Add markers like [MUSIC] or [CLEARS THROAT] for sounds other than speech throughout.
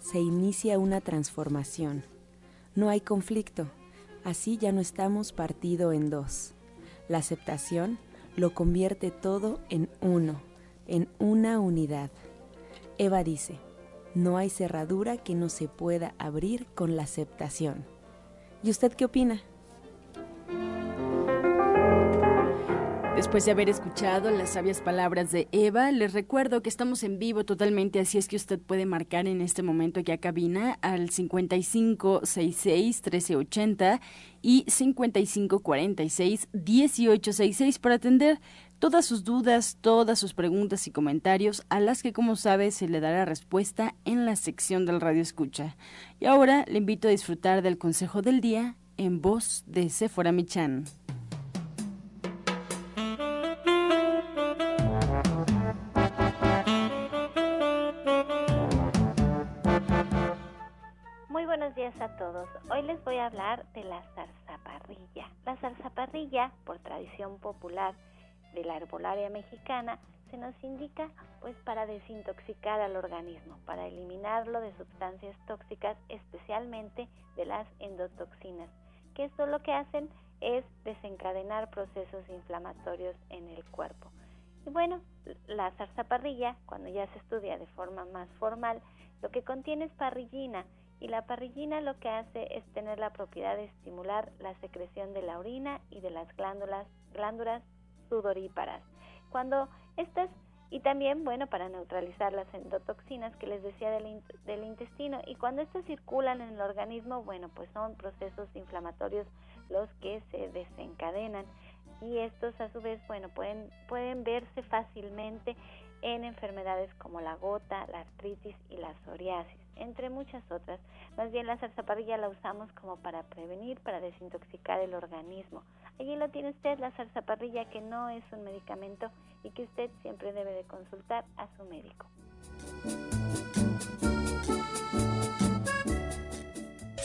se inicia una transformación. No hay conflicto, así ya no estamos partido en dos. La aceptación lo convierte todo en uno en una unidad. Eva dice, no hay cerradura que no se pueda abrir con la aceptación. ¿Y usted qué opina? Después de haber escuchado las sabias palabras de Eva, les recuerdo que estamos en vivo totalmente, así es que usted puede marcar en este momento aquí a cabina al 5566-1380 y 5546-1866 para atender todas sus dudas, todas sus preguntas y comentarios, a las que como sabe se le dará respuesta en la sección del Radio Escucha. Y ahora le invito a disfrutar del consejo del día en voz de Sephora Michan. Hoy les voy a hablar de la zarzaparrilla. La zarzaparrilla, por tradición popular, de la herbolaria mexicana se nos indica pues para desintoxicar al organismo, para eliminarlo de sustancias tóxicas, especialmente de las endotoxinas, que esto lo que hacen es desencadenar procesos inflamatorios en el cuerpo. Y bueno, la zarzaparrilla, cuando ya se estudia de forma más formal, lo que contiene es parrillina y la parrillina lo que hace es tener la propiedad de estimular la secreción de la orina y de las glándulas, glándulas sudoríparas. Cuando estas, y también, bueno, para neutralizar las endotoxinas que les decía del, del intestino, y cuando estas circulan en el organismo, bueno, pues son procesos inflamatorios los que se desencadenan y estos a su vez, bueno, pueden, pueden verse fácilmente en enfermedades como la gota, la artritis y la psoriasis, entre muchas otras. Más bien la zarzaparrilla la usamos como para prevenir, para desintoxicar el organismo. Allí lo tiene usted, la zarzaparrilla, que no es un medicamento y que usted siempre debe de consultar a su médico.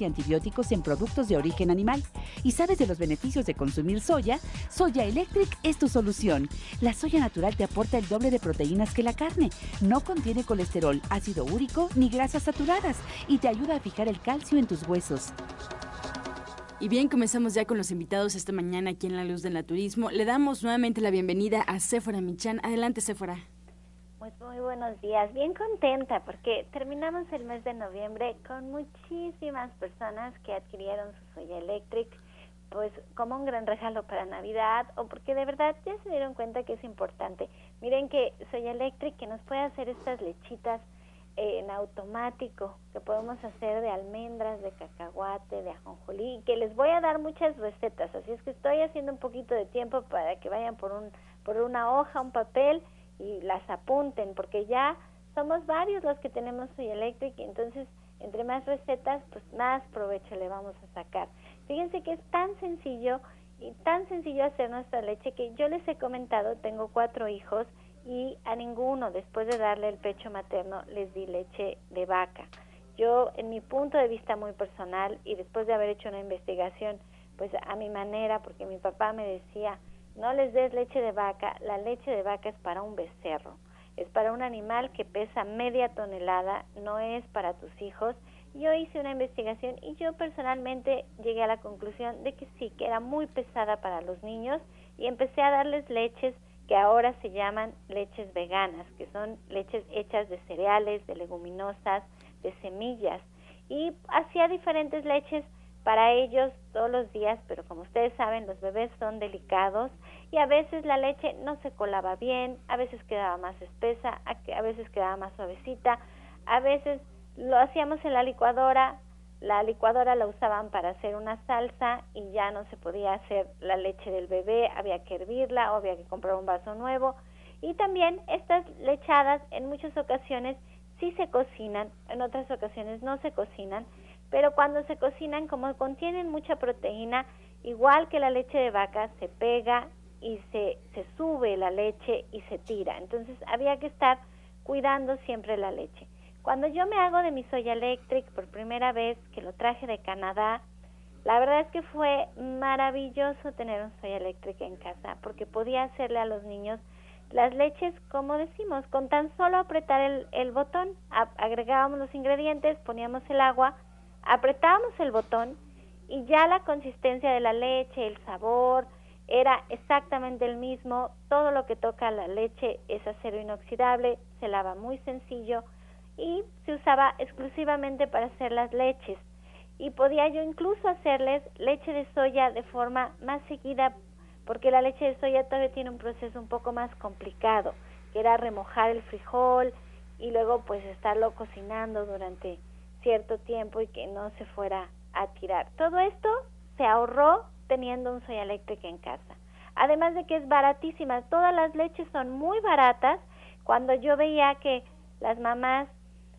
y antibióticos en productos de origen animal y sabes de los beneficios de consumir soya, Soya Electric es tu solución. La soya natural te aporta el doble de proteínas que la carne. No contiene colesterol, ácido úrico ni grasas saturadas y te ayuda a fijar el calcio en tus huesos. Y bien, comenzamos ya con los invitados esta mañana aquí en La Luz del Naturismo. Le damos nuevamente la bienvenida a Sephora Michan. Adelante, Sephora. Pues muy buenos días, bien contenta porque terminamos el mes de noviembre con muchísimas personas que adquirieron su Soya Electric pues como un gran regalo para Navidad o porque de verdad ya se dieron cuenta que es importante. Miren que Soya Electric que nos puede hacer estas lechitas en automático que podemos hacer de almendras, de cacahuate, de ajonjolí, que les voy a dar muchas recetas, así es que estoy haciendo un poquito de tiempo para que vayan por un por una hoja, un papel y las apunten, porque ya somos varios los que tenemos Soy Electric y entonces entre más recetas, pues más provecho le vamos a sacar. Fíjense que es tan sencillo y tan sencillo hacer nuestra leche que yo les he comentado, tengo cuatro hijos y a ninguno después de darle el pecho materno les di leche de vaca. Yo en mi punto de vista muy personal y después de haber hecho una investigación pues a mi manera, porque mi papá me decía, no les des leche de vaca, la leche de vaca es para un becerro, es para un animal que pesa media tonelada, no es para tus hijos. Yo hice una investigación y yo personalmente llegué a la conclusión de que sí, que era muy pesada para los niños y empecé a darles leches que ahora se llaman leches veganas, que son leches hechas de cereales, de leguminosas, de semillas. Y hacía diferentes leches para ellos todos los días, pero como ustedes saben, los bebés son delicados y a veces la leche no se colaba bien, a veces quedaba más espesa, a veces quedaba más suavecita, a veces lo hacíamos en la licuadora, la licuadora la usaban para hacer una salsa y ya no se podía hacer la leche del bebé, había que hervirla o había que comprar un vaso nuevo. Y también estas lechadas en muchas ocasiones sí se cocinan, en otras ocasiones no se cocinan, pero cuando se cocinan, como contienen mucha proteína, igual que la leche de vaca, se pega y se, se sube la leche y se tira. Entonces había que estar cuidando siempre la leche. Cuando yo me hago de mi Soya Electric por primera vez, que lo traje de Canadá, la verdad es que fue maravilloso tener un Soya Electric en casa, porque podía hacerle a los niños las leches, como decimos, con tan solo apretar el, el botón, agregábamos los ingredientes, poníamos el agua, apretábamos el botón y ya la consistencia de la leche, el sabor, era exactamente el mismo, todo lo que toca la leche es acero inoxidable, se lava muy sencillo, y se usaba exclusivamente para hacer las leches. Y podía yo incluso hacerles leche de soya de forma más seguida, porque la leche de soya todavía tiene un proceso un poco más complicado, que era remojar el frijol y luego pues estarlo cocinando durante cierto tiempo y que no se fuera a tirar. Todo esto se ahorró teniendo un soya eléctrica en casa. Además de que es baratísima, todas las leches son muy baratas. Cuando yo veía que las mamás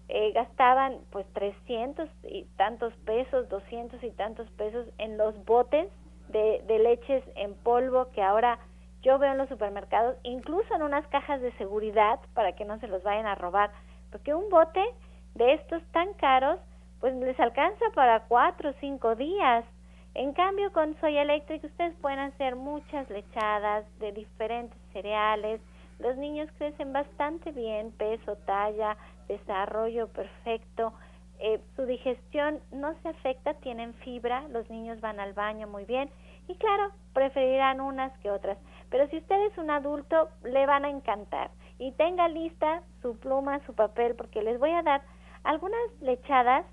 eh, gastaban pues 300 y tantos pesos, 200 y tantos pesos en los botes de, de leches en polvo que ahora yo veo en los supermercados, incluso en unas cajas de seguridad para que no se los vayan a robar, porque un bote de estos tan caros pues les alcanza para cuatro o cinco días. En cambio con Soya Electric ustedes pueden hacer muchas lechadas de diferentes cereales, los niños crecen bastante bien, peso, talla, desarrollo perfecto, eh, su digestión no se afecta, tienen fibra, los niños van al baño muy bien y claro, preferirán unas que otras. Pero si usted es un adulto, le van a encantar. Y tenga lista su pluma, su papel, porque les voy a dar algunas lechadas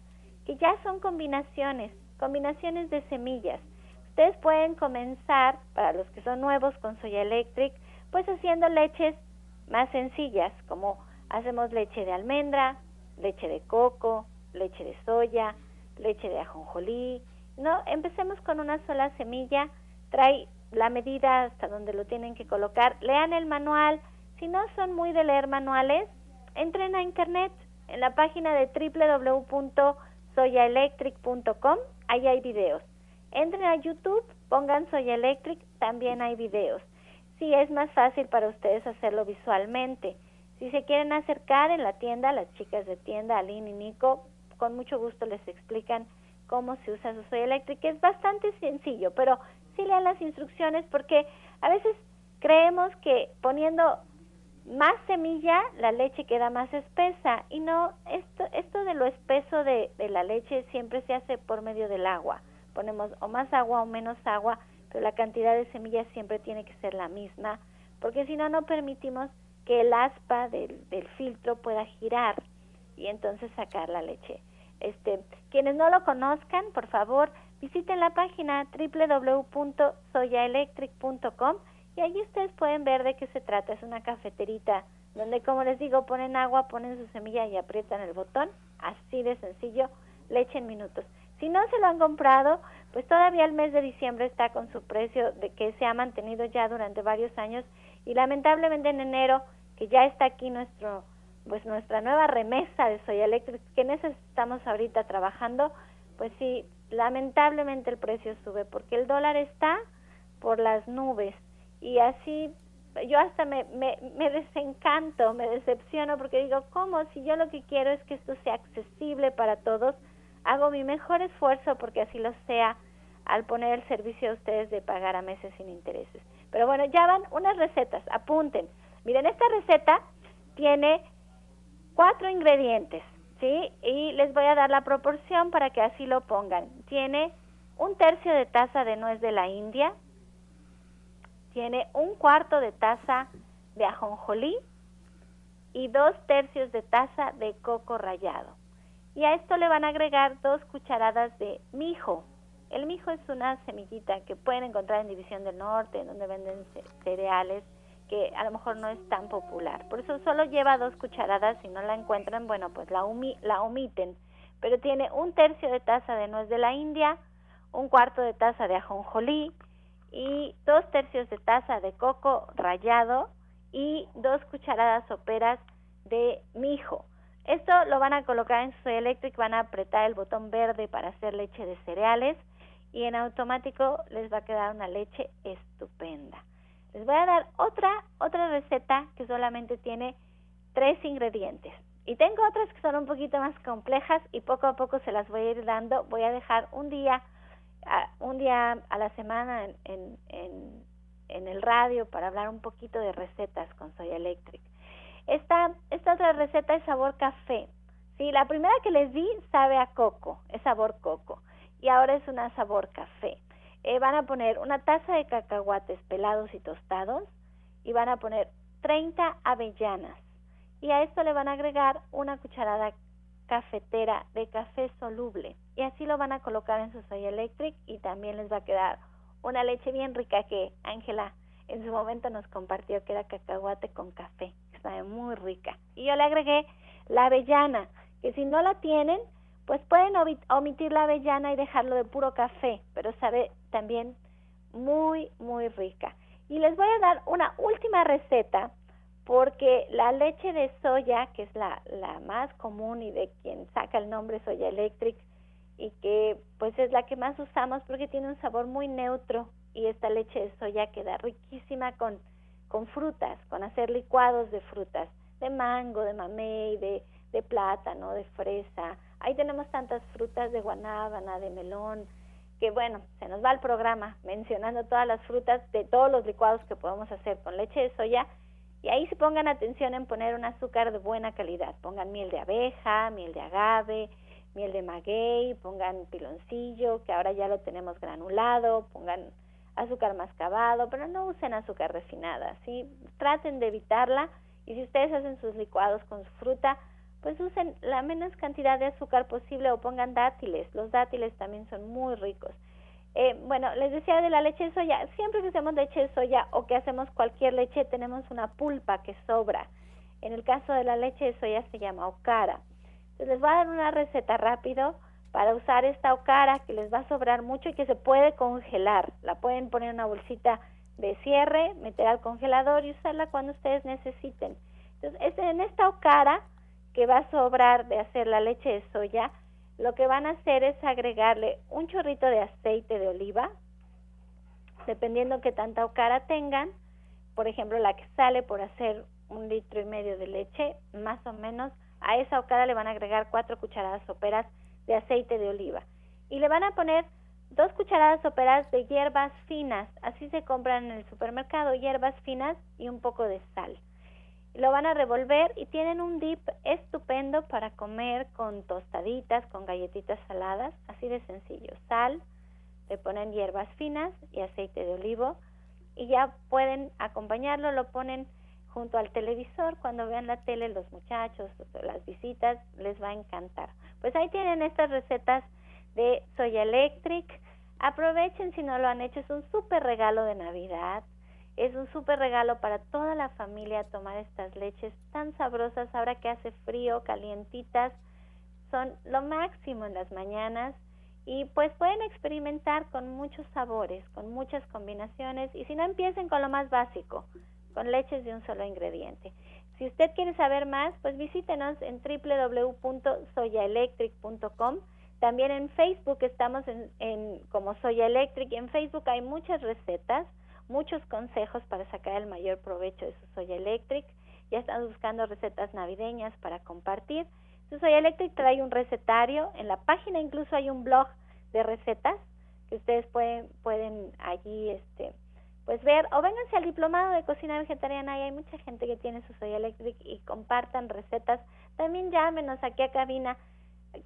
que ya son combinaciones, combinaciones de semillas. Ustedes pueden comenzar, para los que son nuevos con Soya Electric, pues haciendo leches más sencillas, como hacemos leche de almendra, leche de coco, leche de soya, leche de ajonjolí. No, empecemos con una sola semilla, trae la medida hasta donde lo tienen que colocar, lean el manual. Si no son muy de leer manuales, entren a internet en la página de www.soyaelectric.com, ahí hay videos. Entren a YouTube, pongan Soya Electric, también hay videos sí es más fácil para ustedes hacerlo visualmente. Si se quieren acercar en la tienda, las chicas de tienda, Aline y Nico, con mucho gusto les explican cómo se usa su soya eléctrica. Es bastante sencillo, pero sí lean las instrucciones porque a veces creemos que poniendo más semilla la leche queda más espesa y no, esto, esto de lo espeso de, la leche siempre se hace por medio del agua. Ponemos o más agua o menos agua pero la cantidad de semillas siempre tiene que ser la misma, porque si no, no permitimos que el aspa del, del filtro pueda girar y entonces sacar la leche. Este, quienes no lo conozcan, por favor, visiten la página www.soyaelectric.com y allí ustedes pueden ver de qué se trata. Es una cafeterita donde, como les digo, ponen agua, ponen su semilla y aprietan el botón. Así de sencillo, leche en minutos. Si no se lo han comprado, pues todavía el mes de diciembre está con su precio de que se ha mantenido ya durante varios años y lamentablemente en enero, que ya está aquí nuestro pues nuestra nueva remesa de Soya Electric, que en eso estamos ahorita trabajando, pues sí, lamentablemente el precio sube porque el dólar está por las nubes y así yo hasta me, me, desencanto, me decepciono porque digo, ¿cómo? Si yo lo que quiero es que esto sea accesible para todos, hago mi mejor esfuerzo porque así lo sea. al poner el servicio a ustedes de pagar a meses sin intereses. Pero bueno, ya van unas recetas, apunten. Miren, esta receta tiene cuatro ingredientes, ¿sí? Y les voy a dar la proporción para que así lo pongan. Tiene un tercio de taza de nuez de la India, tiene un cuarto de taza de ajonjolí y dos tercios de taza de coco rallado. Y a esto le van a agregar dos cucharadas de mijo. El mijo es una semillita que pueden encontrar en División del Norte, donde venden cereales, que a lo mejor no es tan popular. Por eso solo lleva dos cucharadas, si no la encuentran, bueno, pues la, la omiten. Pero tiene un tercio de taza de nuez de la India, un cuarto de taza de ajonjolí y dos tercios de taza de coco rallado y dos cucharadas soperas de mijo. Esto lo van a colocar en su eléctrico, van a apretar el botón verde para hacer leche de cereales y en automático les va a quedar una leche estupenda. Les voy a dar otra otra receta que solamente tiene tres ingredientes. Y tengo otras que son un poquito más complejas y poco a poco se las voy a ir dando. Voy a dejar un día un día a la semana en, el radio para hablar un poquito de recetas con Soy Electric. Esta, esta otra receta es sabor café. Sí, la primera que les di sabe a coco, es sabor coco. Y ahora es una sabor café. Eh, van a poner una taza de cacahuates pelados y tostados y van a poner 30 avellanas. Y a esto le van a agregar una cucharada cafetera de café soluble y así lo van a colocar en su Soy Electric y también les va a quedar una leche bien rica que Ángela en su momento nos compartió que era cacahuate con café, está muy rica. Y yo le agregué la avellana, que si no la tienen, pues pueden omitir la avellana y dejarlo de puro café, pero sabe también muy, muy rica. Y les voy a dar una última receta porque la leche de soya, que es la, la más común y de quien saca el nombre Soya Electric, y que pues es la que más usamos porque tiene un sabor muy neutro y esta leche de soya queda riquísima con, con frutas, con hacer licuados de frutas, de mango, de mamey, de, de plátano, de fresa. Ahí tenemos tantas frutas de guanábana, de melón, que bueno, se nos va el programa mencionando todas las frutas de todos los licuados que podemos hacer con leche de soya y ahí se pongan atención en poner un azúcar de buena calidad. Pongan miel de abeja, miel de agave, miel de maguey, pongan piloncillo, que ahora ya lo tenemos granulado, pongan azúcar mascabado, pero no usen azúcar refinada, ¿sí? Traten de evitarla y si ustedes hacen sus licuados con su fruta, pues usen la menos cantidad de azúcar posible o pongan dátiles, los dátiles también son muy ricos. Eh, bueno, les decía de la leche de soya, siempre que hacemos leche de soya o que hacemos cualquier leche tenemos una pulpa que sobra. En el caso de la leche de soya se llama okara les voy a dar una receta rápido para usar esta ocara que les va a sobrar mucho y que se puede congelar. La pueden poner en una bolsita de cierre, meter al congelador y usarla cuando ustedes necesiten. Entonces, en esta ocara que va a sobrar de hacer la leche de soya, lo que van a hacer es agregarle un chorrito de aceite de oliva, dependiendo que tanta ocara tengan. Por ejemplo, la que sale por hacer un litro y medio de leche, más o menos a esa ocada le van a agregar cuatro cucharadas soperas de aceite de oliva y le van a poner dos cucharadas soperas de hierbas finas, así se compran en el supermercado, hierbas finas y un poco de sal. Lo van a revolver y tienen un dip estupendo para comer con tostaditas, con galletitas saladas, así de sencillo. Sal, le ponen hierbas finas y aceite de olivo y ya pueden acompañarlo, lo ponen junto al televisor, cuando vean la tele los muchachos, las visitas, les va a encantar. Pues ahí tienen estas recetas de Soya Electric. Aprovechen si no lo han hecho, es un súper regalo de Navidad. Es un súper regalo para toda la familia tomar estas leches tan sabrosas ahora que hace frío, calientitas. Son lo máximo en las mañanas y pues pueden experimentar con muchos sabores, con muchas combinaciones y si no empiecen con lo más básico, con leches de un solo ingrediente. Si usted quiere saber más, pues visítenos en www.soyaelectric.com. También en Facebook estamos en, como Soya Electric. En Facebook hay muchas recetas, muchos consejos para sacar el mayor provecho de su Soya Electric. Ya están buscando recetas navideñas para compartir. Su Soya Electric trae un recetario. En la página incluso hay un blog de recetas que ustedes pueden, pueden allí este, pues ver, o vénganse al diplomado de cocina vegetariana, y hay mucha gente que tiene su Soya Electric y compartan recetas. También llámenos aquí a cabina,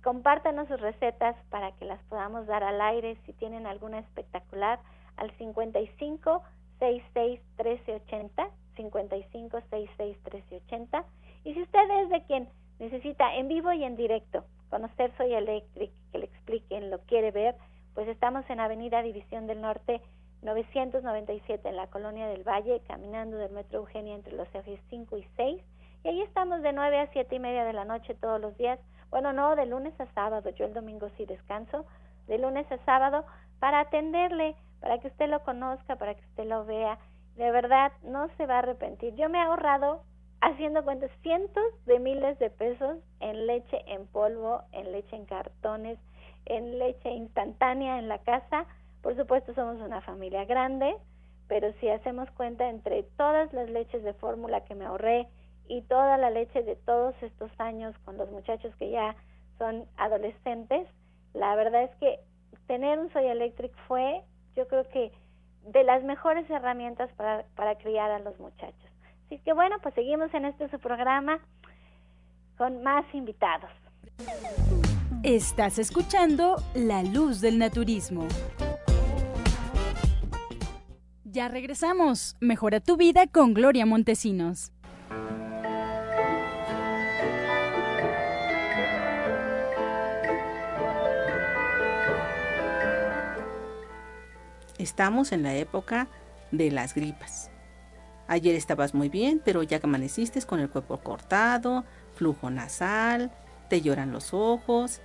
compártanos sus recetas para que las podamos dar al aire si tienen alguna espectacular al 55 66 1380, 55 66 1380. Y si usted es de quien necesita en vivo y en directo conocer Soy Electric, que le expliquen, lo quiere ver, pues estamos en Avenida División del Norte 997 en la Colonia del Valle, caminando del Metro Eugenia entre los ejes 5 y 6. Y ahí estamos de 9 a 7 y media de la noche todos los días. Bueno, no, de lunes a sábado, yo el domingo sí descanso, de lunes a sábado, para atenderle, para que usted lo conozca, para que usted lo vea. De verdad, no se va a arrepentir. Yo me he ahorrado, haciendo cuentas, cientos de miles de pesos en leche en polvo, en leche en cartones, en leche instantánea en la casa. Por supuesto, somos una familia grande, pero si hacemos cuenta entre todas las leches de fórmula que me ahorré y toda la leche de todos estos años con los muchachos que ya son adolescentes, la verdad es que tener un Soy Electric fue, yo creo que, de las mejores herramientas para, para criar a los muchachos. Así que bueno, pues seguimos en este su programa con más invitados. Estás escuchando La Luz del Naturismo. Ya regresamos. Mejora tu vida con Gloria Montesinos. Estamos en la época de las gripas. Ayer estabas muy bien, pero ya que amaneciste con el cuerpo cortado, flujo nasal, te lloran los ojos,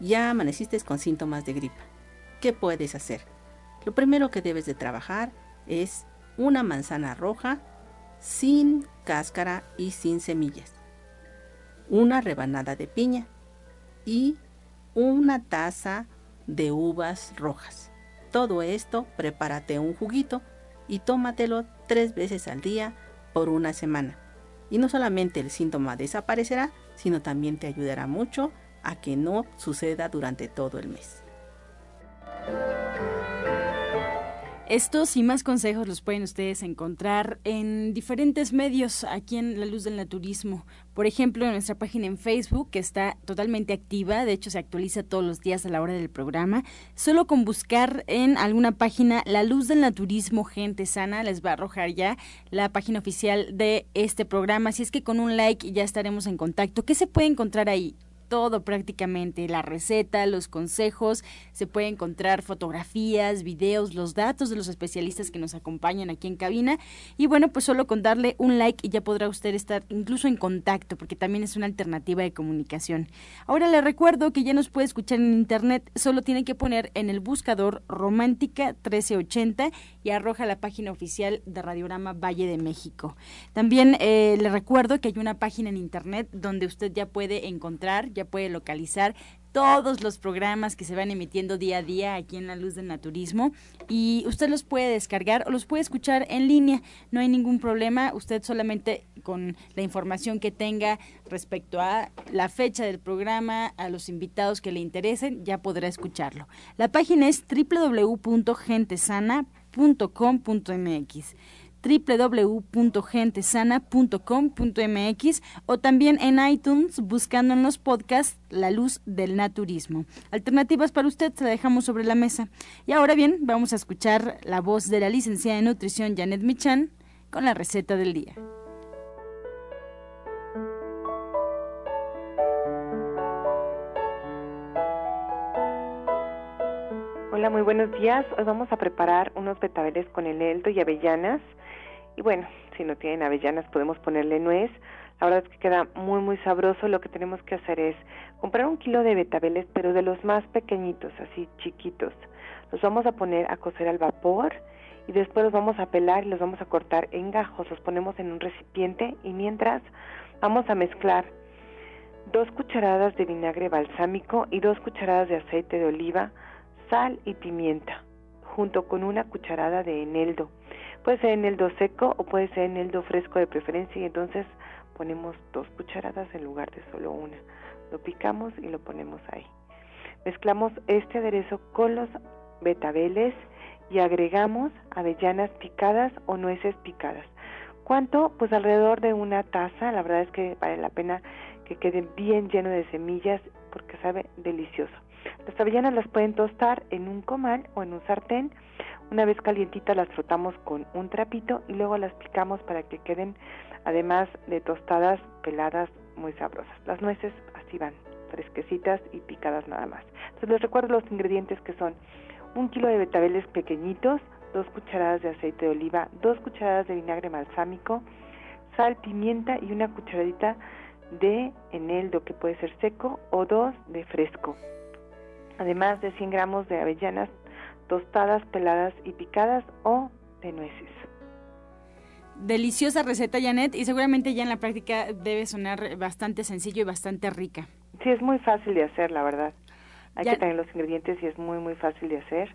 ya amaneciste con síntomas de gripa. ¿Qué puedes hacer? Lo primero que debes de trabajar es una manzana roja sin cáscara y sin semillas, una rebanada de piña y una taza de uvas rojas. Todo esto, prepárate un juguito y tómatelo tres veces al día por una semana. Y no solamente el síntoma desaparecerá, sino también te ayudará mucho a que no suceda durante todo el mes. Estos y más consejos los pueden ustedes encontrar en diferentes medios aquí en La Luz del Naturismo. Por ejemplo, en nuestra página en Facebook, que está totalmente activa, de hecho se actualiza todos los días a la hora del programa. Solo con buscar en alguna página La Luz del Naturismo Gente Sana les va a arrojar ya la página oficial de este programa. Así es que con un like ya estaremos en contacto. ¿Qué se puede encontrar ahí? Todo prácticamente, la receta, los consejos, se puede encontrar fotografías, videos, los datos de los especialistas que nos acompañan aquí en cabina y bueno, pues solo con darle un like y ya podrá usted estar incluso en contacto porque también es una alternativa de comunicación. Ahora le recuerdo que ya nos puede escuchar en internet, solo tiene que poner en el buscador Romántica 1380 y arroja la página oficial de Radiorama Valle de México. También eh, le recuerdo que hay una página en internet donde usted ya puede encontrar, ya puede localizar todos los programas que se van emitiendo día a día aquí en La Luz del Naturismo. Y usted los puede descargar o los puede escuchar en línea, no hay ningún problema, usted solamente con la información que tenga respecto a la fecha del programa, a los invitados que le interesen, ya podrá escucharlo. La página es www.gentesana.com.mx www.gentesana.com.mx o también en iTunes buscando en los podcasts La Luz del Naturismo. Alternativas para usted se la dejamos sobre la mesa. Y ahora bien, vamos a escuchar la voz de la licenciada en nutrición Janet Michan con la receta del día. Hola, muy buenos días. Hoy vamos a preparar unos betabeles con eneldo y avellanas y bueno, si no tienen avellanas podemos ponerle nuez. La verdad es que queda muy muy sabroso. Lo que tenemos que hacer es comprar un kilo de betabeles, pero de los más pequeñitos, así chiquitos. Los vamos a poner a cocer al vapor y después los vamos a pelar y los vamos a cortar en gajos. Los ponemos en un recipiente y mientras vamos a mezclar dos cucharadas de vinagre balsámico y dos cucharadas de aceite de oliva, sal y pimienta, junto con una cucharada de eneldo Puede ser eneldo seco o puede ser eneldo fresco de preferencia y entonces ponemos dos cucharadas en lugar de solo una. Lo picamos y lo ponemos ahí. Mezclamos este aderezo con los betabeles y agregamos avellanas picadas o nueces picadas. ¿Cuánto? Pues alrededor de una taza. La verdad es que vale la pena que quede bien lleno de semillas porque sabe delicioso. Las avellanas las pueden tostar en un comal o en un sartén. Una vez calientitas las frotamos con un trapito y luego las picamos para que queden, además de tostadas, peladas, muy sabrosas. Las nueces así van, fresquecitas y picadas nada más. Entonces les recuerdo los ingredientes que son un kilo de betabeles pequeñitos, dos cucharadas de aceite de oliva, dos cucharadas de vinagre balsámico, sal, pimienta y una cucharadita de eneldo que puede ser seco o dos de fresco. Además de 100 gramos de avellanas tostadas, peladas y picadas o de nueces. Deliciosa receta, Janet, y seguramente ya en la práctica debe sonar bastante sencillo y bastante rica. Sí, es muy fácil de hacer, la verdad. Hay que tener los ingredientes y es muy, muy fácil de hacer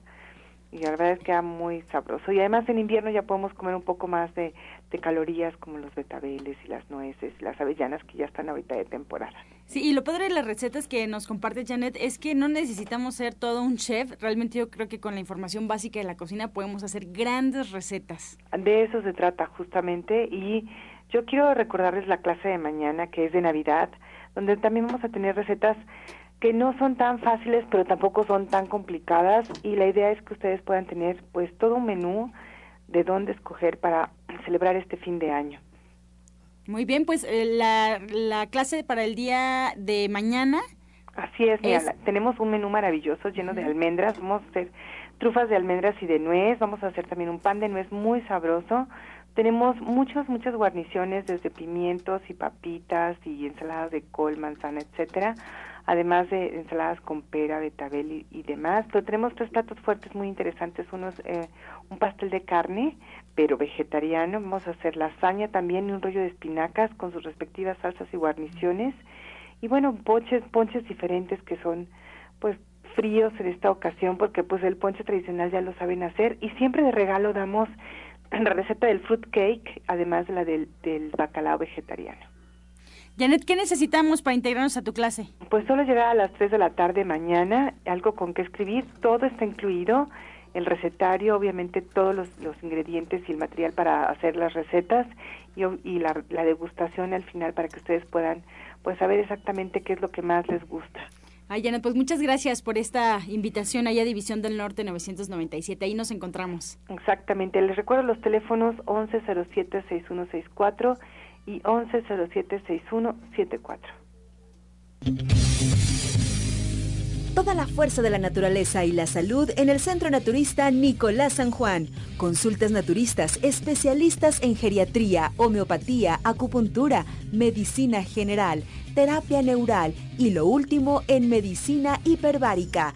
y la verdad es que queda muy sabroso. Y además en invierno ya podemos comer un poco más de, calorías como los betabeles y las nueces y las avellanas que ya están ahorita de temporada. Sí, y lo padre de las recetas que nos comparte Janet es que no necesitamos ser todo un chef. Realmente yo creo que con la información básica de la cocina podemos hacer grandes recetas. De eso se trata justamente y yo quiero recordarles la clase de mañana que es de Navidad, donde también vamos a tener recetas que no son tan fáciles, pero tampoco son tan complicadas y la idea es que ustedes puedan tener pues todo un menú de dónde escoger para [CLEARS THROAT] celebrar este fin de año. Muy bien, pues eh, la, la, clase para el día de mañana. Así es, tenemos un menú maravilloso lleno de almendras, vamos a hacer trufas de almendras y de nuez, vamos a hacer también un pan de nuez muy sabroso. Tenemos muchas, muchas guarniciones desde pimientos y papitas y ensaladas de col, manzana, etcétera además de ensaladas con pera, betabel y, demás. Pero tenemos tres platos fuertes muy interesantes. Uno es eh, un pastel de carne, pero vegetariano. Vamos a hacer lasaña también y un rollo de espinacas con sus respectivas salsas y guarniciones. Y bueno, ponches, ponches diferentes que son pues fríos en esta ocasión porque pues el ponche tradicional ya lo saben hacer y siempre de regalo damos la receta del fruit cake además de la del, del bacalao vegetariano. Janet, ¿qué necesitamos para integrarnos a tu clase? Pues solo llegar a las 3 de la tarde mañana, algo con que escribir, todo está incluido, el recetario, obviamente todos los, ingredientes y el material para hacer las recetas y, y la, degustación al final para que ustedes puedan pues saber exactamente qué es lo que más les gusta. Ay, Janet, pues muchas gracias por esta invitación allá a División del Norte 997. Ahí nos encontramos. Exactamente. Les recuerdo los teléfonos 1107-6164 y 1107-6174. Toda la fuerza de la naturaleza y la salud en el Centro Naturista Nicolás San Juan. Consultas naturistas, especialistas en geriatría, homeopatía, acupuntura, medicina general, terapia neural y lo último en medicina hiperbárica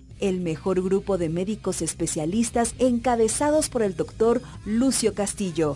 el mejor grupo de médicos especialistas encabezados por el doctor Lucio Castillo.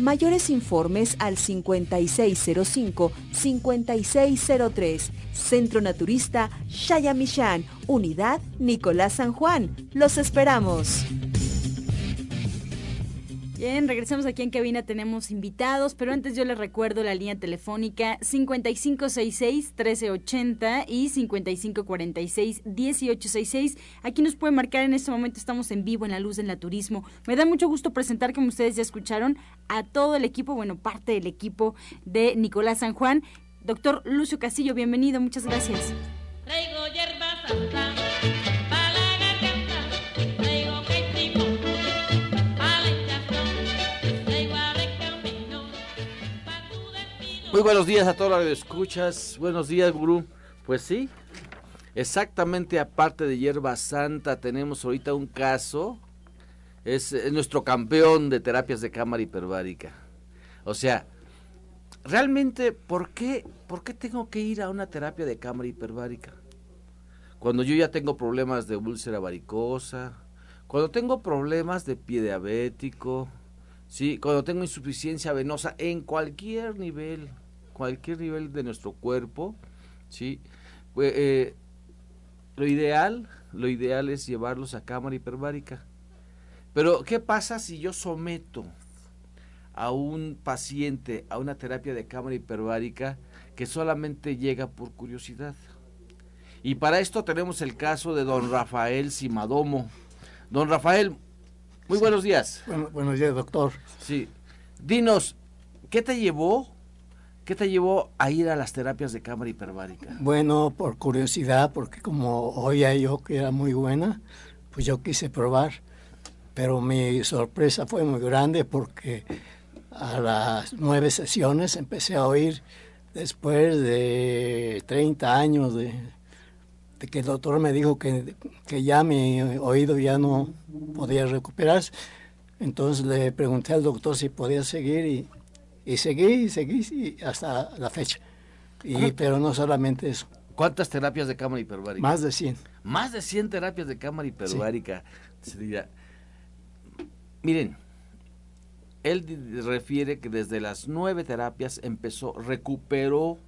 Mayores informes al 5605-5603. Centro Naturista Shayamishan, Unidad Nicolás San Juan. Los esperamos. Bien, regresamos aquí en cabina, tenemos invitados, pero antes yo les recuerdo la línea telefónica 5566-1380 y 5546-1866. Aquí nos pueden marcar en este momento, estamos en vivo en La Luz en la Turismo. Me da mucho gusto presentar, como ustedes ya escucharon, a todo el equipo, bueno, parte del equipo de Nicolás San Juan. Doctor Lucio Castillo, bienvenido, muchas gracias. Muy buenos días a todos los que escuchas. Buenos días, gurú. Pues sí, exactamente aparte de hierba santa, tenemos ahorita un caso. Es, nuestro campeón de terapias de cámara hiperbárica. O sea, realmente, ¿por qué, ¿por qué tengo que ir a una terapia de cámara hiperbárica? Cuando yo ya tengo problemas de úlcera varicosa, cuando tengo problemas de pie diabético, ¿sí? cuando tengo insuficiencia venosa en cualquier nivel, cualquier nivel de nuestro cuerpo, ¿sí? Pues, eh, lo ideal, lo ideal es llevarlos a cámara hiperbárica. Pero, ¿qué pasa si yo someto a un paciente a una terapia de cámara hiperbárica que solamente llega por curiosidad? Y para esto tenemos el caso de don Rafael Simadomo. Don Rafael, muy buenos días. buenos días, doctor. Sí. Dinos, ¿qué te llevó ¿Qué te llevó a ir a las terapias de cámara hiperbárica? Bueno, por curiosidad, porque como oía yo que era muy buena, pues yo quise probar. Pero mi sorpresa fue muy grande porque a las nueve sesiones empecé a oír después de 30 años de, que el doctor me dijo que, que ya mi oído ya no podía recuperarse. Entonces le pregunté al doctor si podía seguir y y seguí, seguí hasta la fecha. Y, pero no solamente eso. ¿Cuántas terapias de cámara hiperbárica? Más de 100. Más de 100 terapias de cámara hiperbárica. Miren, él refiere que desde las nueve terapias empezó, recuperó,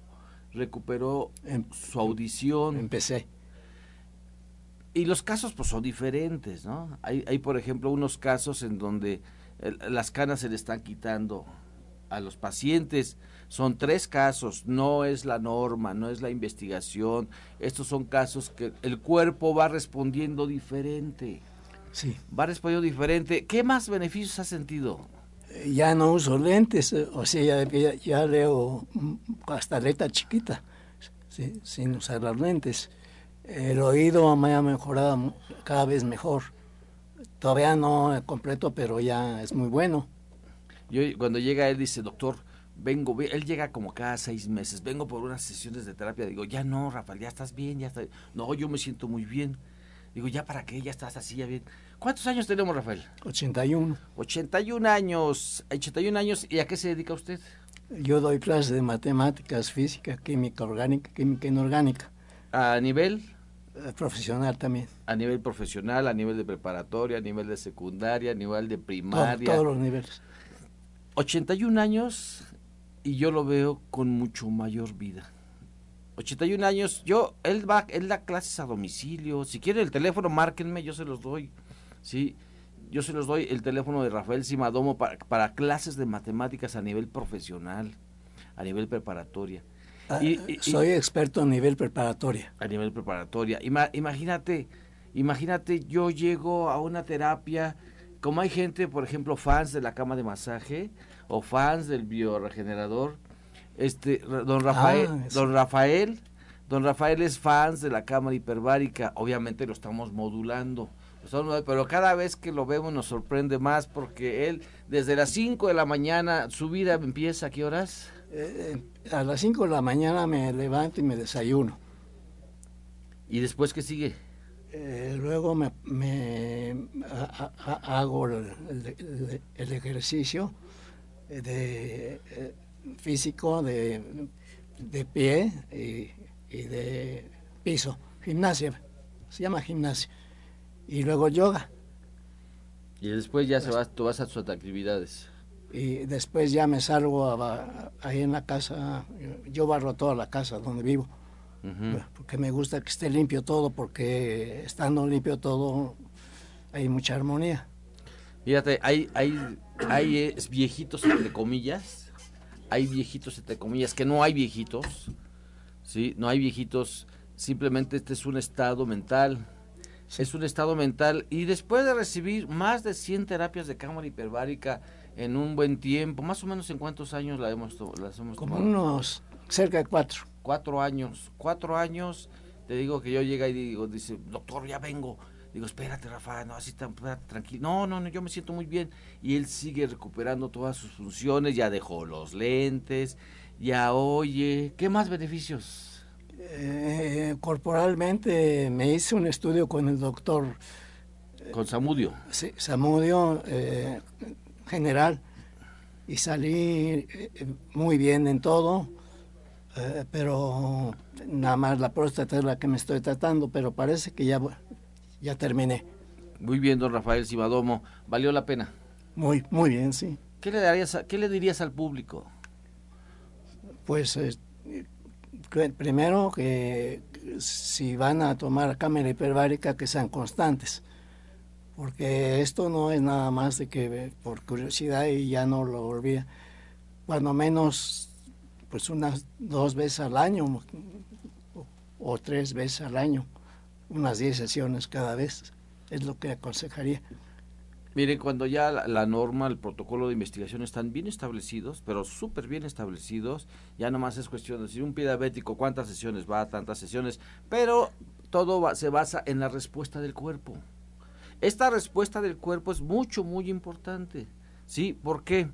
recuperó em, su audición. Empecé. Y los casos pues son diferentes, ¿no? Hay, hay por ejemplo unos casos en donde las canas se le están quitando a los pacientes. Son tres casos, no es la norma, no es la investigación. Estos son casos que el cuerpo va respondiendo diferente. Sí. Va respondiendo diferente. ¿Qué más beneficios ha sentido? Eh, ya no uso lentes, eh, o sea, ya, leo hasta letra chiquita, sin usar las lentes. El oído me ha mejorado cada vez mejor. Todavía no completo, pero ya es muy bueno. Yo, cuando llega él dice, doctor, vengo, él llega como cada seis meses, vengo por unas sesiones de terapia, digo, ya no, Rafael, ya estás bien, ya estás, no, yo me siento muy bien. Digo, ¿ya para qué? Ya estás así, ya bien. ¿Cuántos años tenemos, Rafael? 81. 81 años, 81 años, ¿y a qué se dedica usted? Yo doy clases de matemáticas, física, química orgánica, química inorgánica. ¿A nivel? Eh, profesional también. A nivel profesional, a nivel de preparatoria, a nivel de secundaria, a nivel de primaria. todos los niveles. 81 años y yo lo veo con mucho mayor vida. 81 años, yo, él va, él da clases a domicilio. Si quiere el teléfono, márquenme, yo se los doy. Sí, yo se los doy el teléfono de Rafael Simadomo para, para clases de matemáticas a nivel profesional, a nivel preparatoria. Ah, y, soy experto a nivel preparatoria. A nivel preparatoria. imagínate, imagínate, yo llego a una terapia como hay gente, por ejemplo, fans de la cama de masaje o fans del bioregenerador, este don Rafael, ah, don Rafael, don Rafael es fans de la cámara hiperbárica, obviamente lo estamos modulando, pero cada vez que lo vemos nos sorprende más porque él desde las 5 de la mañana su vida empieza a qué horas? Eh, a las 5 de la mañana me levanto y me desayuno. ¿Y después qué sigue? Eh, luego me, hago el, ejercicio de, eh, físico de, pie y, de piso, gimnasia, se llama gimnasia, y luego yoga. Y después ya se vas, tú vas a tus actividades. Y después ya me salgo ahí en la casa, yo barro toda la casa donde vivo porque me gusta que esté limpio todo, porque estando limpio todo hay mucha armonía. Fíjate, hay, hay, hay eh, viejitos entre comillas, hay viejitos entre comillas, que no hay viejitos, ¿sí? No hay viejitos, simplemente este es un estado mental, es un estado mental, y después de recibir más de 100 terapias de cámara hiperbárica en un buen tiempo, más o menos en cuántos años la hemos, las hemos Como unos cerca de cuatro cuatro años, cuatro años, te digo que yo llega y digo, dice, doctor, ya vengo. Digo, espérate, Rafa, no, así tan tranquilo. No, no, no, yo me siento muy bien. Y él sigue recuperando todas sus funciones, ya dejó los lentes, ya oye. ¿Qué más beneficios? Eh, corporalmente me hice un estudio con el doctor. Con Samudio. Sí, Samudio eh, general y salí eh, muy bien en todo, eh, pero nada más la próstata es la que me estoy tratando, pero parece que ya, ya terminé. Muy bien, don Rafael Cibadomo, ¿valió la pena? Muy, muy bien, sí. ¿Qué le, darías qué le dirías al público? Pues primero que si van a tomar cámara hiperbárica que sean constantes porque esto no es nada más de que por curiosidad y ya no lo olvida. Cuando menos, pues unas dos veces al año o, tres veces al año, unas diez sesiones cada vez, es lo que aconsejaría. Miren, cuando ya la, norma, el protocolo de investigación están bien establecidos, pero súper bien establecidos, ya nomás es cuestión de decir un pie diabético, cuántas sesiones va, tantas sesiones, pero todo se basa en la respuesta del cuerpo. Esta respuesta del cuerpo es mucho, muy importante. ¿Sí? ¿Por qué?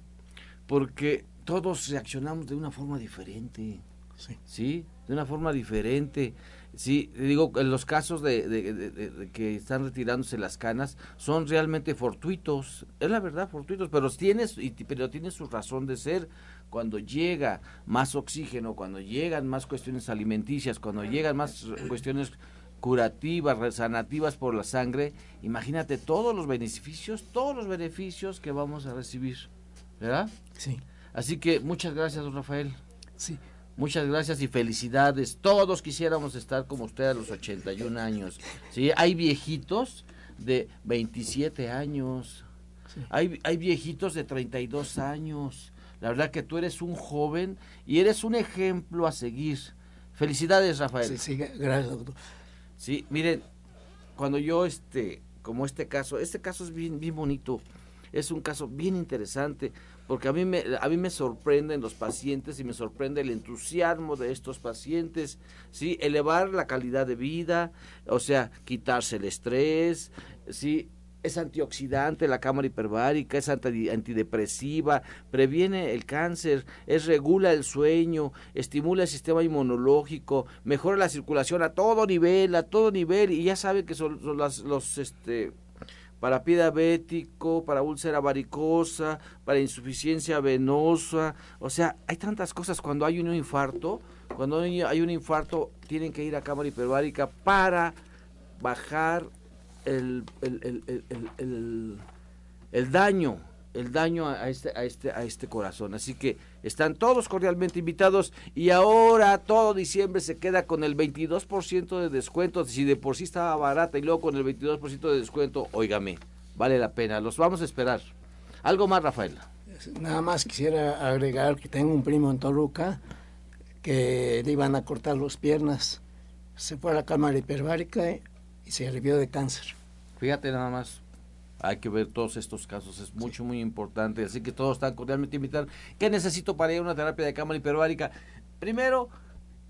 Porque todos reaccionamos de una forma diferente. Sí. ¿Sí? De una forma diferente. Sí, digo, en los casos de, que están retirándose las canas son realmente fortuitos, es la verdad, fortuitos, pero tienes, pero tiene su razón de ser. Cuando llega más oxígeno, cuando llegan más cuestiones alimenticias, cuando llegan más cuestiones curativas, sanativas por la sangre, imagínate todos los beneficios, todos los beneficios que vamos a recibir, ¿verdad? Sí. Así que muchas gracias, don Rafael. Sí. Muchas gracias y felicidades. Todos quisiéramos estar como usted a los 81 años. Sí, hay viejitos de 27 años. Hay, hay viejitos de 32 años. La verdad que tú eres un joven y eres un ejemplo a seguir. Felicidades, Rafael. Sí, sí, gracias, doctor. Sí, miren, cuando yo, este, como este caso, este caso es bien, bien bonito, es un caso bien interesante, porque a mí, me, a mí me sorprenden los pacientes y me sorprende el entusiasmo de estos pacientes, ¿sí? Elevar la calidad de vida, o sea, quitarse el estrés, ¿sí? Es antioxidante la cámara hiperbárica, es antidepresiva, previene el cáncer, es regula el sueño, estimula el sistema inmunológico, mejora la circulación a todo nivel, a todo nivel, y ya saben que son, los este para pie diabético, para úlcera varicosa, para insuficiencia venosa, o sea, hay tantas cosas. Cuando hay un infarto, cuando hay un infarto tienen que ir a cámara hiperbárica para bajar el, el, daño, el daño a este, a, este, a este corazón. Así que están todos cordialmente invitados y ahora todo diciembre se queda con el 22% de descuento. Si de por sí estaba barata y luego con el 22% de descuento, óigame, vale la pena. Los vamos a esperar. ¿Algo más, Rafael? Nada más quisiera agregar que tengo un primo en Toluca que le iban a cortar las piernas. Se fue a la cámara hiperbárica y se alivió de cáncer. Fíjate nada más, hay que ver todos estos casos, es mucho, muy importante. Así que todos están cordialmente invitados. ¿Qué necesito para ir a una terapia de cámara hiperbárica? Primero,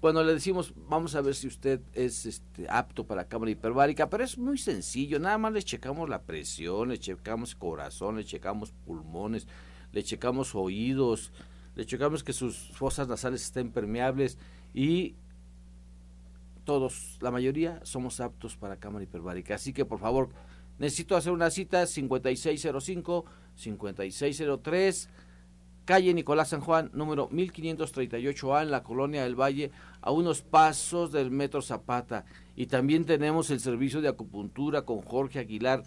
cuando le decimos, vamos a ver si usted es este, apto para cámara hiperbárica, pero es muy sencillo, nada más le checamos la presión, le checamos corazón, le checamos pulmones, le checamos oídos, le checamos que sus fosas nasales estén permeables y todos, la mayoría, somos aptos para cámara hiperbárica. Así que, por favor, necesito hacer una cita 5605-5603, calle Nicolás San Juan, número 1538A, en la Colonia del Valle, a unos pasos del Metro Zapata. Y también tenemos el servicio de acupuntura con Jorge Aguilar.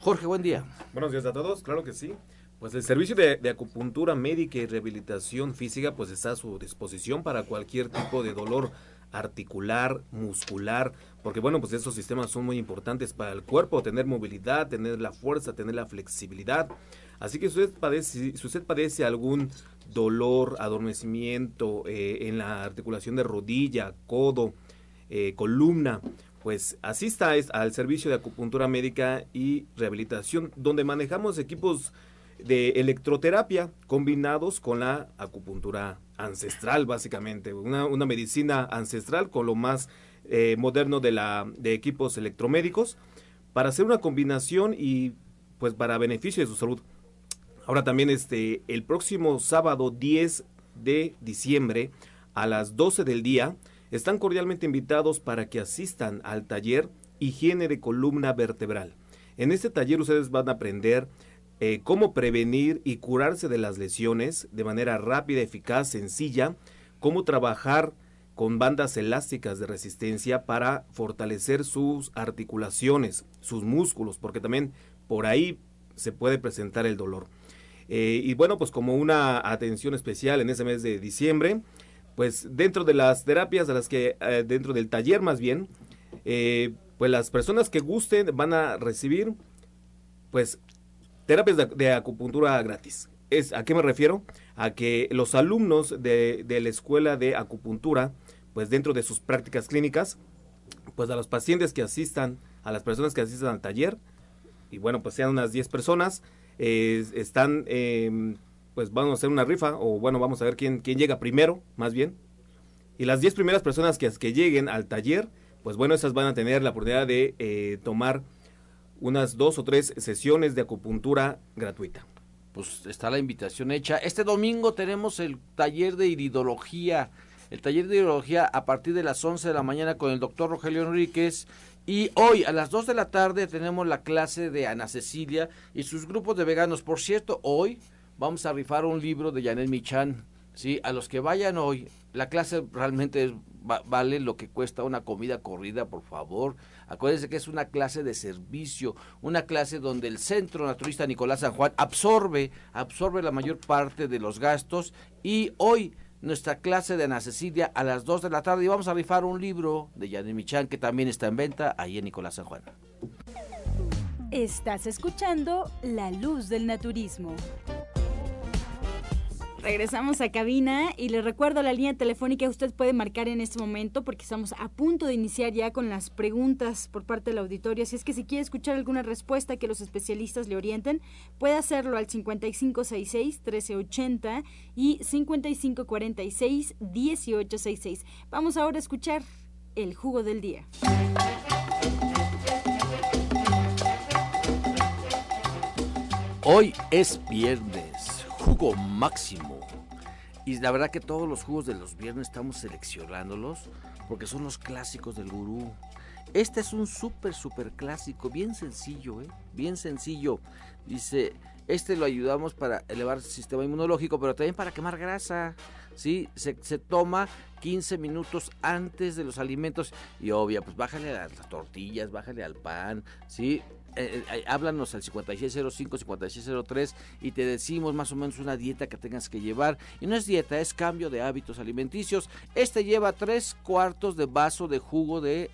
Jorge, buen día. Buenos días a todos, claro que sí. Pues el servicio de, de, acupuntura médica y rehabilitación física pues está a su disposición para cualquier tipo de dolor articular, muscular, porque bueno, pues esos sistemas son muy importantes para el cuerpo, tener movilidad, tener la fuerza, tener la flexibilidad. Así que si usted padece, si usted padece algún dolor, adormecimiento eh, en la articulación de rodilla, codo, eh, columna, pues asista al servicio de acupuntura médica y rehabilitación, donde manejamos equipos de electroterapia combinados con la acupuntura ancestral, básicamente, una, una medicina ancestral con lo más eh, moderno de, la, de equipos electromédicos para hacer una combinación y pues para beneficio de su salud. Ahora también este el próximo sábado 10 de diciembre a las 12 del día. Están cordialmente invitados para que asistan al taller Higiene de columna vertebral. En este taller ustedes van a aprender eh, cómo prevenir y curarse de las lesiones de manera rápida, eficaz, sencilla, cómo trabajar con bandas elásticas de resistencia para fortalecer sus articulaciones, sus músculos, porque también por ahí se puede presentar el dolor. Eh, y bueno, pues como una atención especial en ese mes de diciembre, pues dentro de las terapias de las que, eh, dentro del taller más bien, pues las personas que gusten van a recibir, pues, terapias de, acupuntura gratis. Es, ¿A qué me refiero? A que los alumnos de, de la escuela de acupuntura, pues dentro de sus prácticas clínicas, pues a los pacientes que asistan, a las personas que asistan al taller, y bueno, pues sean unas 10 personas, están, em, pues vamos a hacer una rifa, o bueno, vamos a ver quién, quién llega primero, más bien. Y las 10 primeras personas que, que lleguen al taller, pues bueno, esas van a tener la oportunidad de eh, tomar unas dos o tres sesiones de acupuntura gratuita. Pues está la invitación hecha. Este domingo tenemos el taller de iridología. El taller de iridología a partir de las 11 de la mañana con el doctor Rogelio Enríquez y hoy a las 2 de la tarde tenemos la clase de Ana Cecilia y sus grupos de veganos. Por cierto, hoy vamos a rifar un libro de Janet Michan. ¿sí? A los que vayan hoy, la clase realmente vale lo que cuesta una comida corrida, por favor. Acuérdense que es una clase de servicio, una clase donde el Centro Naturista Nicolás San Juan absorbe, absorbe la mayor parte de los gastos y hoy nuestra clase de Ana Cecilia a las 2 de la tarde y vamos a rifar un libro de Yanis Michan que también está en venta ahí en Nicolás San Juan. Estás escuchando La Luz del Naturismo. Regresamos a cabina y le recuerdo la línea telefónica que usted puede marcar en este momento porque estamos a punto de iniciar ya con las preguntas por parte del auditorio. Así es que si quiere escuchar alguna respuesta que los especialistas le orienten, puede hacerlo al 5566-1380 y 5546-1866. Vamos ahora a escuchar el jugo del día. Hoy es viernes, jugo máximo y la verdad que todos los jugos de los viernes estamos seleccionándolos porque son los clásicos del gurú. Este es un súper, súper clásico, bien sencillo, ¿eh? Bien sencillo. Dice, este lo ayudamos para elevar el sistema inmunológico, pero también para quemar grasa. ¿sí? Se, se, toma 15 minutos antes de los alimentos y obvia, pues bájale a las tortillas, bájale al pan, ¿sí? Eh, eh, háblanos al 5605-5603 y te decimos más o menos una dieta que tengas que llevar. Y no es dieta, es cambio de hábitos alimenticios. Este lleva tres cuartos de vaso de jugo de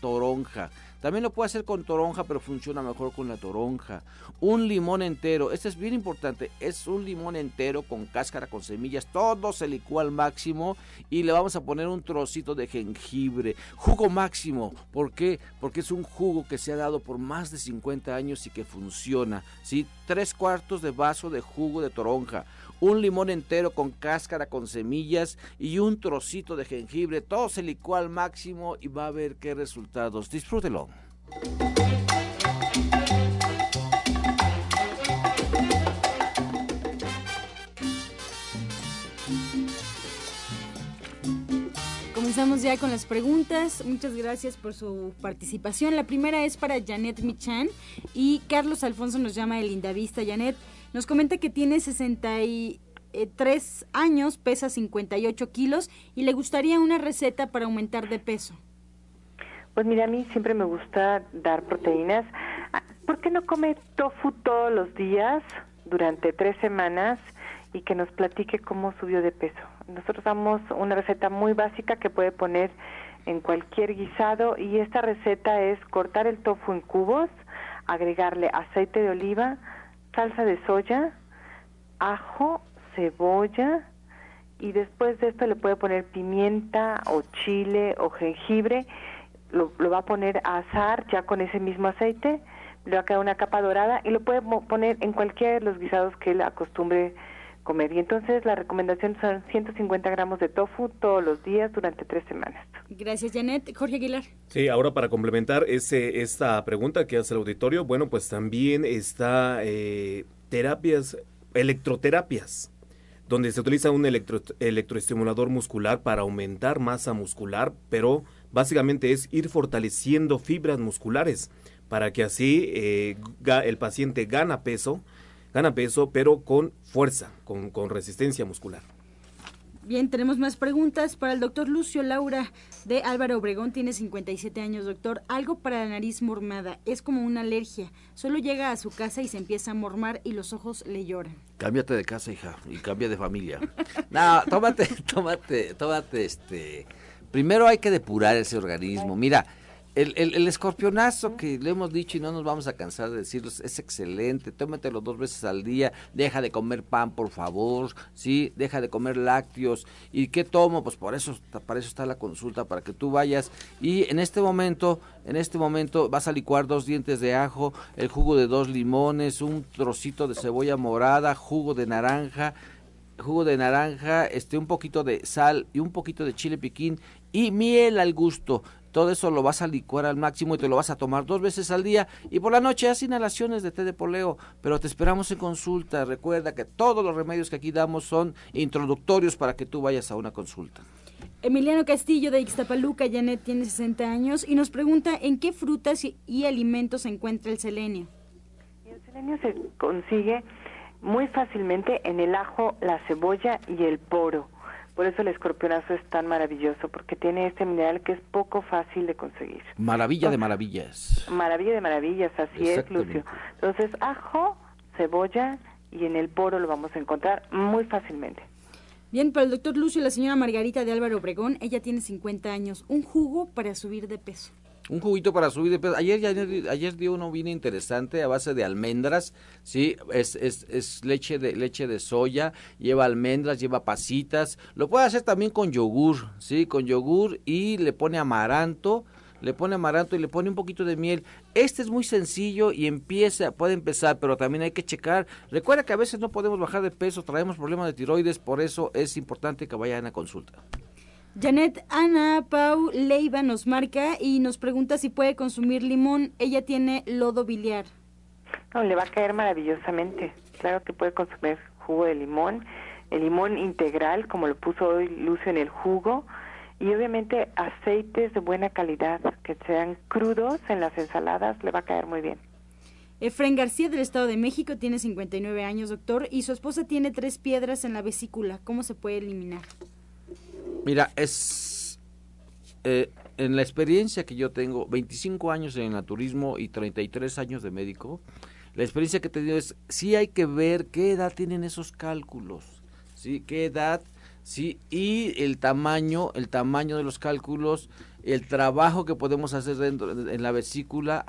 toronja. También lo puede hacer con toronja, pero funciona mejor con la toronja. Un limón entero, este es bien importante, es un limón entero con cáscara, con semillas, todo se licúa al máximo y le vamos a poner un trocito de jengibre. Jugo máximo, ¿por qué? Porque es un jugo que se ha dado por más de 50 años y que funciona. ¿sí? Tres cuartos de vaso de jugo de toronja un limón entero con cáscara, con semillas y un trocito de jengibre. Todo se licúa al máximo y va a ver qué resultados. Disfrútelo. Comenzamos ya con las preguntas. Muchas gracias por su participación. La primera es para Janet Michan y Carlos Alfonso nos llama el Indavista. Janet, nos comenta que tiene 63 años, pesa 58 kilos y le gustaría una receta para aumentar de peso. Pues mira, a mí siempre me gusta dar proteínas. Ah, ¿Por qué no come tofu todos los días durante tres semanas y que nos platique cómo subió de peso? Nosotros damos una receta muy básica que puede poner en cualquier guisado y esta receta es cortar el tofu en cubos, agregarle aceite de oliva, salsa de soya, ajo, cebolla y después de esto le puede poner pimienta o chile o jengibre, lo, va a poner a asar ya con ese mismo aceite, le va a quedar una capa dorada y lo puede poner en cualquiera de los guisados que él acostumbre comer. Y entonces la recomendación son 150 gramos de tofu todos los días durante tres semanas. Gracias, Janet. Jorge Aguilar. Sí, ahora para complementar ese, esta pregunta que hace el auditorio, bueno, pues también está eh, terapias, electroterapias. donde se utiliza un electro, electroestimulador muscular para aumentar masa muscular, pero básicamente es ir fortaleciendo fibras musculares para que así eh, el paciente gana peso, gana peso, pero con fuerza, con, con resistencia muscular. Bien, tenemos más preguntas para el doctor Lucio Laura de Álvaro Obregón. Tiene 57 años, doctor. Algo para la nariz mormada. Es como una alergia. Solo llega a su casa y se empieza a mormar y los ojos le lloran. Cámbiate de casa, hija, y cambia de familia. [LAUGHS] no, tómate, tómate, tómate este... Primero hay que depurar ese organismo. Mira, el, el, escorpionazo que le hemos dicho y no nos vamos a cansar de decirlo es excelente. Tómatelo dos veces al día. Deja de comer pan, por favor. Sí, deja de comer lácteos. ¿Y qué tomo? Pues por eso, para eso está la consulta, para que tú vayas. Y en este momento, en este momento vas a licuar dos dientes de ajo, el jugo de dos limones, un trocito de cebolla morada, jugo de naranja jugo de naranja, este un poquito de sal y un poquito de chile piquín y miel al gusto. Todo eso lo vas a licuar al máximo y te lo vas a tomar dos veces al día. Y por la noche haz inhalaciones de té de poleo. Pero te esperamos en consulta. Recuerda que todos los remedios que aquí damos son introductorios para que tú vayas a una consulta. Emiliano Castillo de Ixtapaluca, Janet tiene 60 años y nos pregunta en qué frutas y alimentos se encuentra el selenio. El selenio se consigue muy fácilmente en el ajo, la cebolla y el poro. Por eso el escorpionazo es tan maravilloso, porque tiene este mineral que es poco fácil de conseguir. Maravilla de maravillas. Maravilla de maravillas, así es, Lucio. Entonces, ajo, cebolla y en el poro lo vamos a encontrar muy fácilmente. Bien, para el doctor Lucio, la señora Margarita de Álvaro Obregón, ella tiene 50 años, un jugo para subir de peso. Un juguito para subir de peso. Ayer, ayer, ayer dio uno bien interesante a base de almendras, ¿sí? Es, es, es, leche, de, leche de soya, lleva almendras, lleva pasitas. Lo puede hacer también con yogur, ¿sí? Con yogur y le pone amaranto, le pone amaranto y le pone un poquito de miel. Este es muy sencillo y empieza, puede empezar, pero también hay que checar. Recuerda que a veces no podemos bajar de peso, traemos problemas de tiroides, por eso es importante que vayan a consulta. Janet Ana Pau Leiva nos marca y nos pregunta si puede consumir limón. Ella tiene lodo biliar. No, le va a caer maravillosamente. Claro que puede consumir jugo de limón, el limón integral, como lo puso hoy Lucio en el jugo, y obviamente aceites de buena calidad, que sean crudos en las ensaladas, le va a caer muy bien. Efren García del Estado de México tiene 59 años, doctor, y su esposa tiene tres piedras en la vesícula. ¿Cómo se puede eliminar? Mira, es eh, en la experiencia que yo tengo, 25 años en el naturismo y 33 años de médico, la experiencia que he tenido es, sí hay que ver qué edad tienen esos cálculos, ¿sí? ¿Qué edad? Sí, y el tamaño, el tamaño de los cálculos, el trabajo que podemos hacer dentro en la vesícula,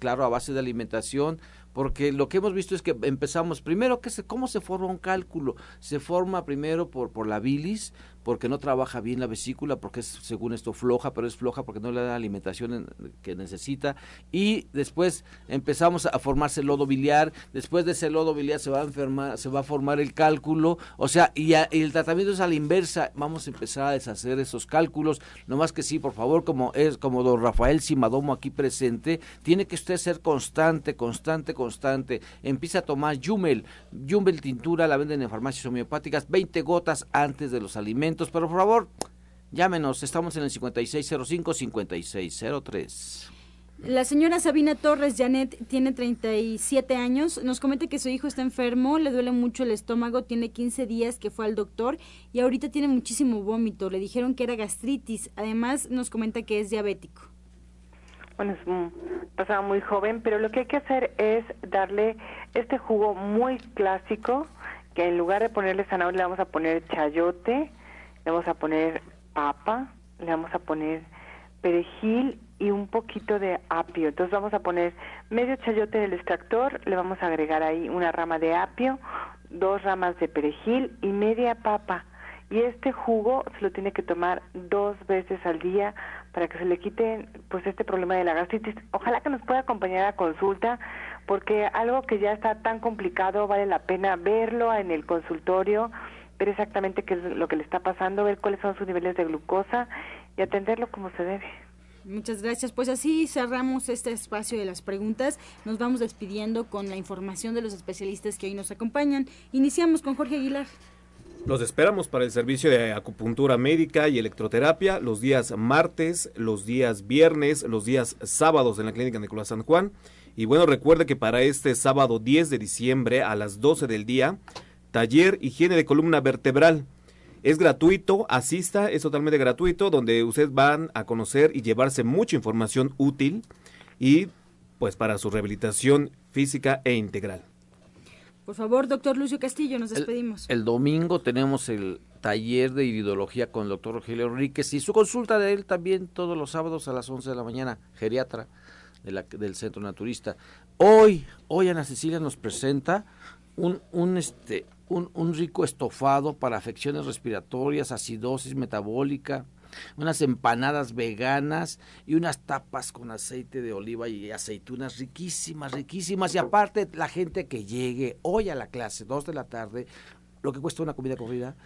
claro, a base de alimentación, porque lo que hemos visto es que empezamos primero que se, cómo se forma un cálculo se forma primero por por la bilis porque no trabaja bien la vesícula, porque es, según esto, floja, pero es floja porque no le da la alimentación que necesita. Y después empezamos a formarse el lodo biliar, después de ese lodo biliar se va a enfermar, se va a formar el cálculo, o sea, y, el tratamiento es a la inversa, vamos a empezar a deshacer esos cálculos, no más que sí, por favor, como es como don Rafael Simadomo aquí presente, tiene que usted ser constante, constante, constante. Empieza a tomar Jumel, Jumel tintura, la venden en farmacias homeopáticas, 20 gotas antes de los alimentos pero por favor, llámenos, estamos en el 5605-5603. La señora Sabina Torres Janet tiene 37 años, nos comenta que su hijo está enfermo, le duele mucho el estómago, tiene 15 días que fue al doctor y ahorita tiene muchísimo vómito, le dijeron que era gastritis, además nos comenta que es diabético. Bueno, es pasaba muy joven, pero lo que hay que hacer es darle este jugo muy clásico, que en lugar de ponerle zanahoria le vamos a poner chayote, le vamos a poner papa, le vamos a poner perejil y un poquito de apio. Entonces vamos a poner medio chayote del extractor, le vamos a agregar ahí una rama de apio, dos ramas de perejil y media papa. Y este jugo se lo tiene que tomar dos veces al día para que se le quite pues este problema de la gastritis. Ojalá que nos pueda acompañar a consulta porque algo que ya está tan complicado vale la pena verlo en el consultorio ver exactamente qué es lo que le está pasando, ver cuáles son sus niveles de glucosa y atenderlo como se debe. Muchas gracias. Pues así cerramos este espacio de las preguntas. Nos vamos despidiendo con la información de los especialistas que hoy nos acompañan. Iniciamos con Jorge Aguilar. Los esperamos para el servicio de acupuntura médica y electroterapia los días martes, los días viernes, los días sábados en la clínica Nicolás San Juan. Y bueno, recuerde que para este sábado 10 de diciembre a las 12 del día, taller higiene de columna vertebral. Es gratuito, asista, es totalmente gratuito, donde ustedes van a conocer y llevarse mucha información útil y pues para su rehabilitación física e integral. Por favor, doctor Lucio Castillo, nos despedimos. El, domingo tenemos el taller de iridología con el doctor Rogelio Enríquez y su consulta de él también todos los sábados a las 11 de la mañana, geriatra del Centro Naturista. Hoy, hoy Ana Cecilia nos presenta un, un, este, un, un rico estofado para afecciones respiratorias, acidosis metabólica, unas empanadas veganas y unas tapas con aceite de oliva y aceitunas riquísimas, riquísimas. Y aparte, la gente que llegue hoy a la clase, dos de la tarde, lo que cuesta una comida corrida,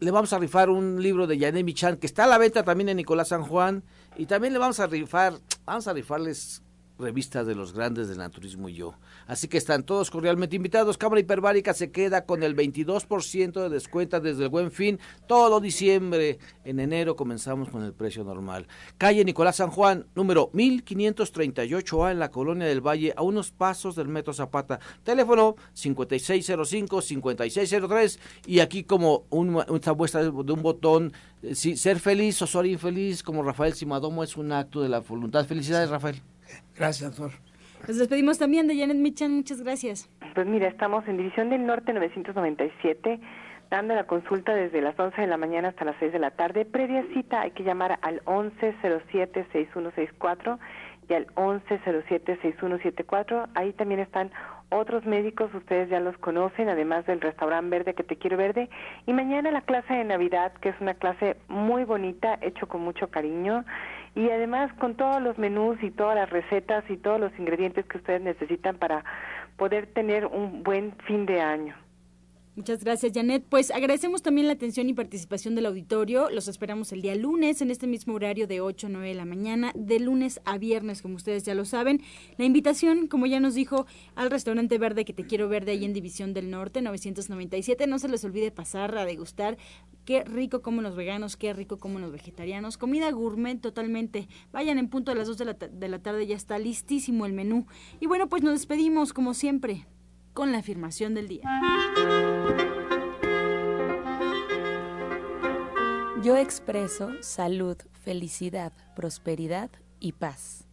le vamos a rifar un libro de Yané Michan que está a la venta también en Nicolás San Juan y también le vamos a rifar, vamos a rifarles revistas de los grandes del naturismo y yo. Así que están todos cordialmente invitados. Cámara Hiperbárica se queda con el 22% de descuento desde el buen fin todo diciembre. En enero comenzamos con el precio normal. Calle Nicolás San Juan, número 1538A en la Colonia del Valle, a unos pasos del Metro Zapata. Teléfono 5605-5603 y aquí como un, una muestra de un botón, eh, si, ser feliz o ser infeliz, como Rafael Simadomo, es un acto de la voluntad. Felicidades, Rafael. Gracias, doctor. Nos despedimos también de Janet Michan, muchas gracias. Pues mira, estamos en División del Norte 997, dando la consulta desde las 11 de la mañana hasta las 6 de la tarde. Previa cita hay que llamar al 1107-6164 y al 1107-6174. Ahí también están otros médicos, ustedes ya los conocen, además del restaurante verde que te quiero verde. Y mañana la clase de Navidad, que es una clase muy bonita, hecho con mucho cariño y además con todos los menús y todas las recetas y todos los ingredientes que ustedes necesitan para poder tener un buen fin de año. Muchas gracias, Janet. Pues agradecemos también la atención y participación del auditorio. Los esperamos el día lunes en este mismo horario de 8 a 9 de la mañana, de lunes a viernes, como ustedes ya lo saben. La invitación, como ya nos dijo, al restaurante verde que te quiero ver de ahí en División del Norte, 997. No se les olvide pasar a degustar. Qué rico como los veganos, qué rico como los vegetarianos. Comida gourmet totalmente. Vayan en punto a las 2 de la, de la tarde, ya está listísimo el menú. Y bueno, pues nos despedimos como siempre con la afirmación del día. Yo expreso salud, felicidad, prosperidad y paz.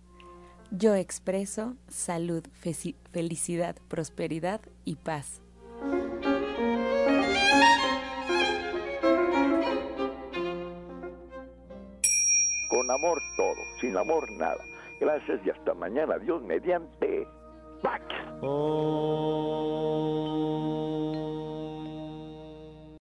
Yo expreso salud, felicidad, prosperidad y paz. Con amor todo, sin amor nada. Gracias y hasta mañana. Dios mediante. Pax. Oh.